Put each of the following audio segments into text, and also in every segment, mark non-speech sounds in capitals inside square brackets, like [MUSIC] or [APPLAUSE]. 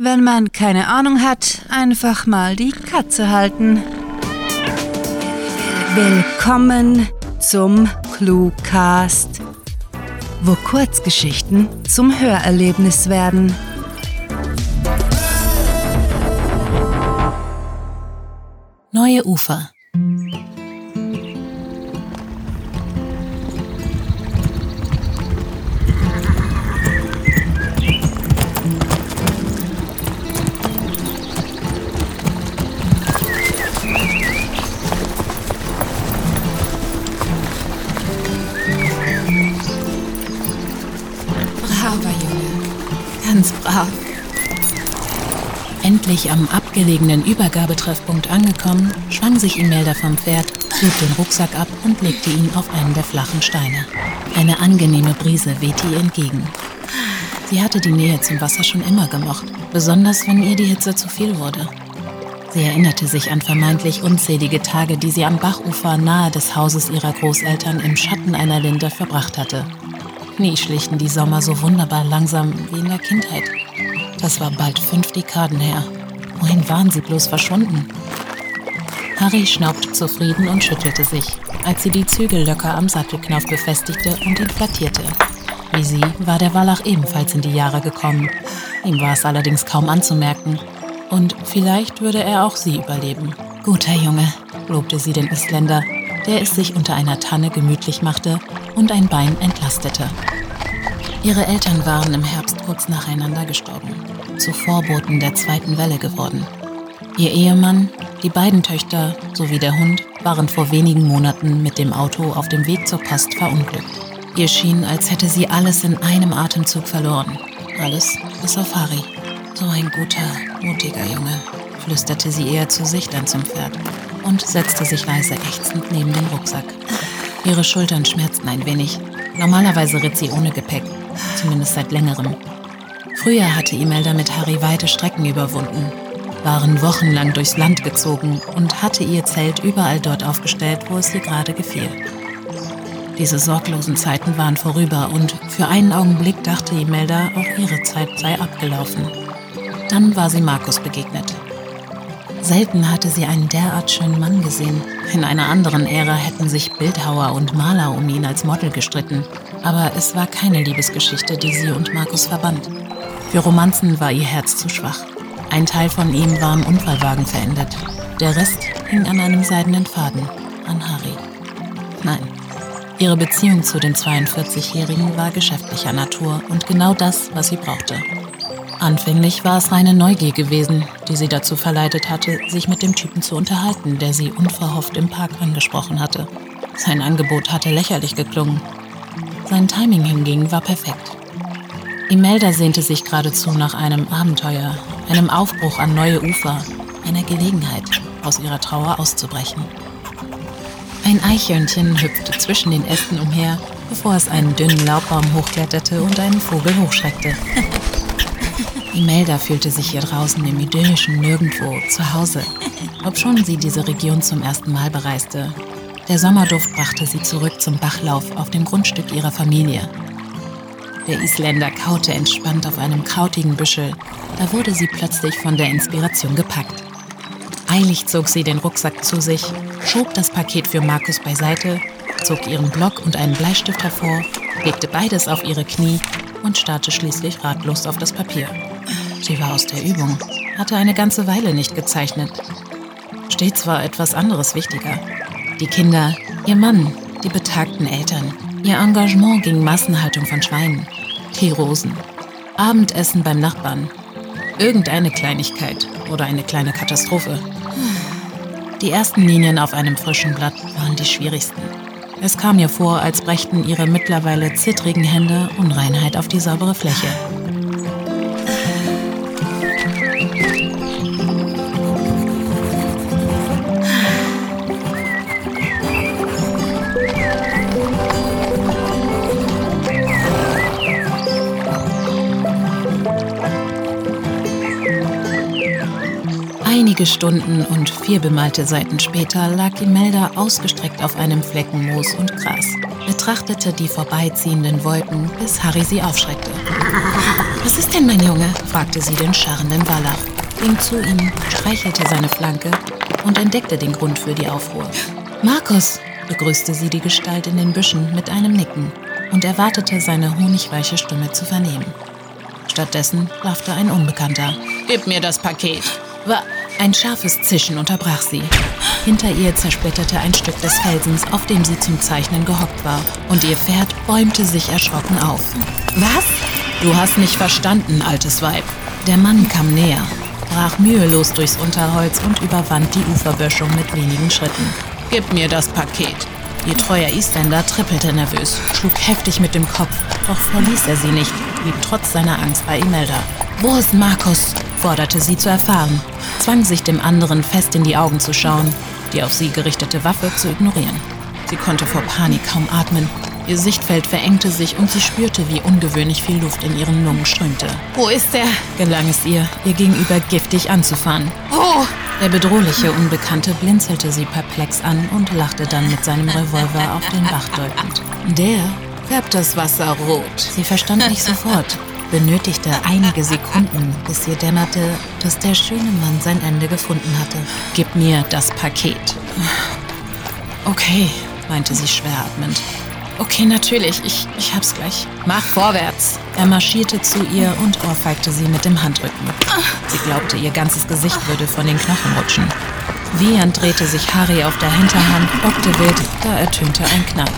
Wenn man keine Ahnung hat, einfach mal die Katze halten. Willkommen zum Cluecast, wo Kurzgeschichten zum Hörerlebnis werden. Neue Ufer ganz brav. Endlich am abgelegenen Übergabetreffpunkt angekommen, schwang sich Imelda vom Pferd, zog den Rucksack ab und legte ihn auf einen der flachen Steine. Eine angenehme Brise wehte ihr entgegen. Sie hatte die Nähe zum Wasser schon immer gemocht, besonders wenn ihr die Hitze zu viel wurde. Sie erinnerte sich an vermeintlich unzählige Tage, die sie am Bachufer nahe des Hauses ihrer Großeltern im Schatten einer Linde verbracht hatte. Nie schlichten die Sommer so wunderbar langsam wie in der Kindheit. Das war bald fünf Dekaden her. Wohin waren sie bloß verschwunden? Harry schnaubte zufrieden und schüttelte sich, als sie die Zügel locker am Sattelknauf befestigte und ihn flattierte. Wie sie war der Wallach ebenfalls in die Jahre gekommen. Ihm war es allerdings kaum anzumerken. Und vielleicht würde er auch sie überleben. Guter Junge, lobte sie den Isländer, der es sich unter einer Tanne gemütlich machte und ein Bein entlastete. Ihre Eltern waren im Herbst kurz nacheinander gestorben, zu Vorboten der zweiten Welle geworden. Ihr Ehemann, die beiden Töchter sowie der Hund waren vor wenigen Monaten mit dem Auto auf dem Weg zur Post verunglückt. Ihr schien, als hätte sie alles in einem Atemzug verloren. Alles bis auf Harry. So ein guter, mutiger Junge, flüsterte sie eher zu sich dann zum Pferd und setzte sich leise ächzend neben den Rucksack. Ihre Schultern schmerzten ein wenig. Normalerweise ritt sie ohne Gepäck, zumindest seit längerem. Früher hatte Imelda mit Harry weite Strecken überwunden, waren wochenlang durchs Land gezogen und hatte ihr Zelt überall dort aufgestellt, wo es ihr gerade gefiel. Diese sorglosen Zeiten waren vorüber und für einen Augenblick dachte Imelda, auch ihre Zeit sei abgelaufen. Dann war sie Markus begegnet. Selten hatte sie einen derart schönen Mann gesehen. In einer anderen Ära hätten sich Bildhauer und Maler um ihn als Model gestritten. Aber es war keine Liebesgeschichte, die sie und Markus verband. Für Romanzen war ihr Herz zu schwach. Ein Teil von ihm war im Unfallwagen verendet. Der Rest hing an einem seidenen Faden, an Harry. Nein, ihre Beziehung zu dem 42-Jährigen war geschäftlicher Natur und genau das, was sie brauchte. Anfänglich war es reine Neugier gewesen, die sie dazu verleitet hatte, sich mit dem Typen zu unterhalten, der sie unverhofft im Park angesprochen hatte. Sein Angebot hatte lächerlich geklungen. Sein Timing hingegen war perfekt. Imelda sehnte sich geradezu nach einem Abenteuer, einem Aufbruch an neue Ufer, einer Gelegenheit, aus ihrer Trauer auszubrechen. Ein Eichhörnchen hüpfte zwischen den Ästen umher, bevor es einen dünnen Laubbaum hochkletterte und einen Vogel hochschreckte. [LAUGHS] Imelda fühlte sich hier draußen im idyllischen Nirgendwo zu Hause, obschon sie diese Region zum ersten Mal bereiste. Der Sommerduft brachte sie zurück zum Bachlauf auf dem Grundstück ihrer Familie. Der Isländer kaute entspannt auf einem krautigen Büschel. Da wurde sie plötzlich von der Inspiration gepackt. Eilig zog sie den Rucksack zu sich, schob das Paket für Markus beiseite, zog ihren Block und einen Bleistift hervor, legte beides auf ihre Knie und starrte schließlich ratlos auf das Papier. Sie war aus der Übung, hatte eine ganze Weile nicht gezeichnet. Stets war etwas anderes wichtiger. Die Kinder, ihr Mann, die betagten Eltern. Ihr Engagement gegen Massenhaltung von Schweinen, Teerosen, Abendessen beim Nachbarn, irgendeine Kleinigkeit oder eine kleine Katastrophe. Die ersten Linien auf einem frischen Blatt waren die schwierigsten. Es kam ihr vor, als brächten ihre mittlerweile zittrigen Hände Unreinheit auf die saubere Fläche. Einige Stunden und vier bemalte Seiten später lag Imelda ausgestreckt auf einem Flecken Moos und Gras, betrachtete die vorbeiziehenden Wolken, bis Harry sie aufschreckte. Was ist denn, mein Junge? fragte sie den scharrenden Wallach, ging zu ihm, streichelte seine Flanke und entdeckte den Grund für die Aufruhr. Markus, begrüßte sie die Gestalt in den Büschen mit einem Nicken und erwartete seine honigweiche Stimme zu vernehmen. Stattdessen laufte ein Unbekannter. Gib mir das Paket. Wa ein scharfes Zischen unterbrach sie. Hinter ihr zersplitterte ein Stück des Felsens, auf dem sie zum Zeichnen gehockt war, und ihr Pferd bäumte sich erschrocken auf. Was? Du hast nicht verstanden, altes Weib. Der Mann kam näher, brach mühelos durchs Unterholz und überwand die Uferböschung mit wenigen Schritten. Gib mir das Paket. Ihr treuer Isländer trippelte nervös, schlug heftig mit dem Kopf, doch verließ er sie nicht, blieb trotz seiner Angst bei Imelda. Wo ist Markus? forderte sie zu erfahren, zwang sich dem anderen fest in die Augen zu schauen, die auf sie gerichtete Waffe zu ignorieren. Sie konnte vor Panik kaum atmen. Ihr Sichtfeld verengte sich und sie spürte, wie ungewöhnlich viel Luft in ihren Lungen strömte. Wo ist er? gelang es ihr, ihr gegenüber giftig anzufahren. Wo? Der bedrohliche Unbekannte blinzelte sie perplex an und lachte dann mit seinem Revolver auf den Bach deutend. Der färbt das Wasser rot. Sie verstand nicht sofort, benötigte einige Sekunden, bis ihr dämmerte, dass der schöne Mann sein Ende gefunden hatte. Gib mir das Paket. Okay, meinte sie schwer atmend. Okay, natürlich, ich, ich hab's gleich. Mach vorwärts. Er marschierte zu ihr und ohrfeigte sie mit dem Handrücken. Sie glaubte, ihr ganzes Gesicht würde von den Knochen rutschen. Wiehernd drehte sich Harry auf der Hinterhand, bockte wild, da ertönte ein Knall.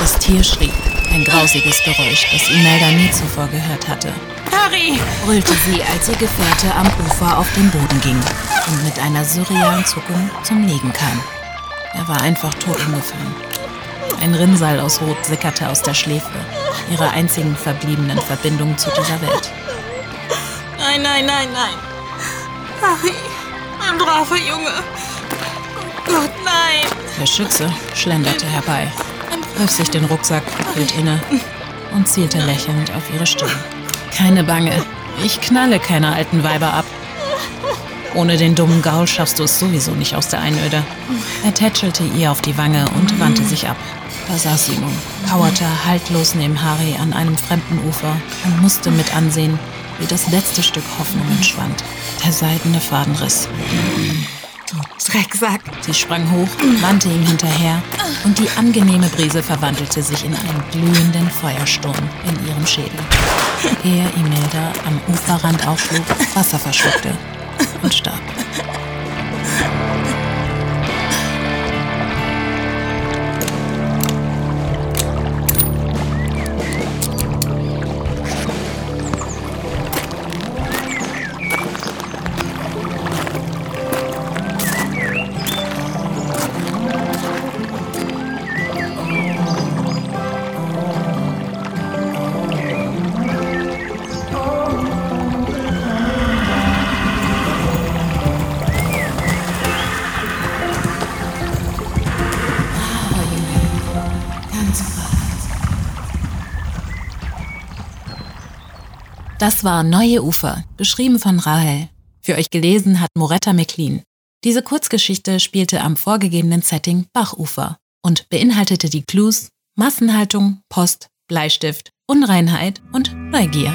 Das Tier schrie. Ein grausiges Geräusch, das Imelda nie zuvor gehört hatte. Harry! brüllte sie, als ihr Gefährte am Ufer auf den Boden ging und mit einer surrealen Zuckung zum Liegen kam. Er war einfach tot umgefallen. Ein Rinnsal aus Rot sickerte aus der Schläfe, ihrer einzigen verbliebenen Verbindung zu dieser Welt. Nein, nein, nein, nein. Harry, mein braver Junge. Oh Gott, nein. Der Schütze schlenderte herbei, griff sich den Rucksack, hielt inne und zielte lächelnd auf ihre Stirn. Keine Bange, ich knalle keine alten Weiber ab. Ohne den dummen Gaul schaffst du es sowieso nicht aus der Einöde. Er tätschelte ihr auf die Wange und wandte sich ab. Da saß sie nun, kauerte haltlos neben Harry an einem fremden Ufer und musste mit ansehen, wie das letzte Stück Hoffnung entschwand. Der seidene Faden riss. Du Drecksack. Sie sprang hoch, wandte ihm hinterher und die angenehme Brise verwandelte sich in einen glühenden Feuersturm in ihrem Schädel. Ehe Imelda am Uferrand aufschlug, Wasser verschluckte und starb. Das war Neue Ufer, geschrieben von Rahel. Für euch gelesen hat Moretta McLean. Diese Kurzgeschichte spielte am vorgegebenen Setting Bachufer und beinhaltete die Clues Massenhaltung, Post, Bleistift, Unreinheit und Neugier.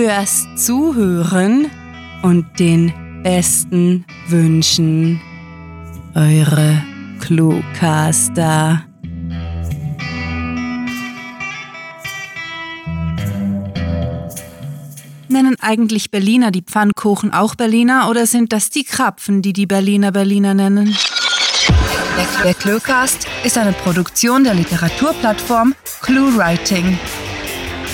fürs Zuhören und den besten Wünschen. Eure Cluecaster. Nennen eigentlich Berliner die Pfannkuchen auch Berliner oder sind das die Krapfen, die die Berliner Berliner nennen? Der Cluecast ist eine Produktion der Literaturplattform ClueWriting.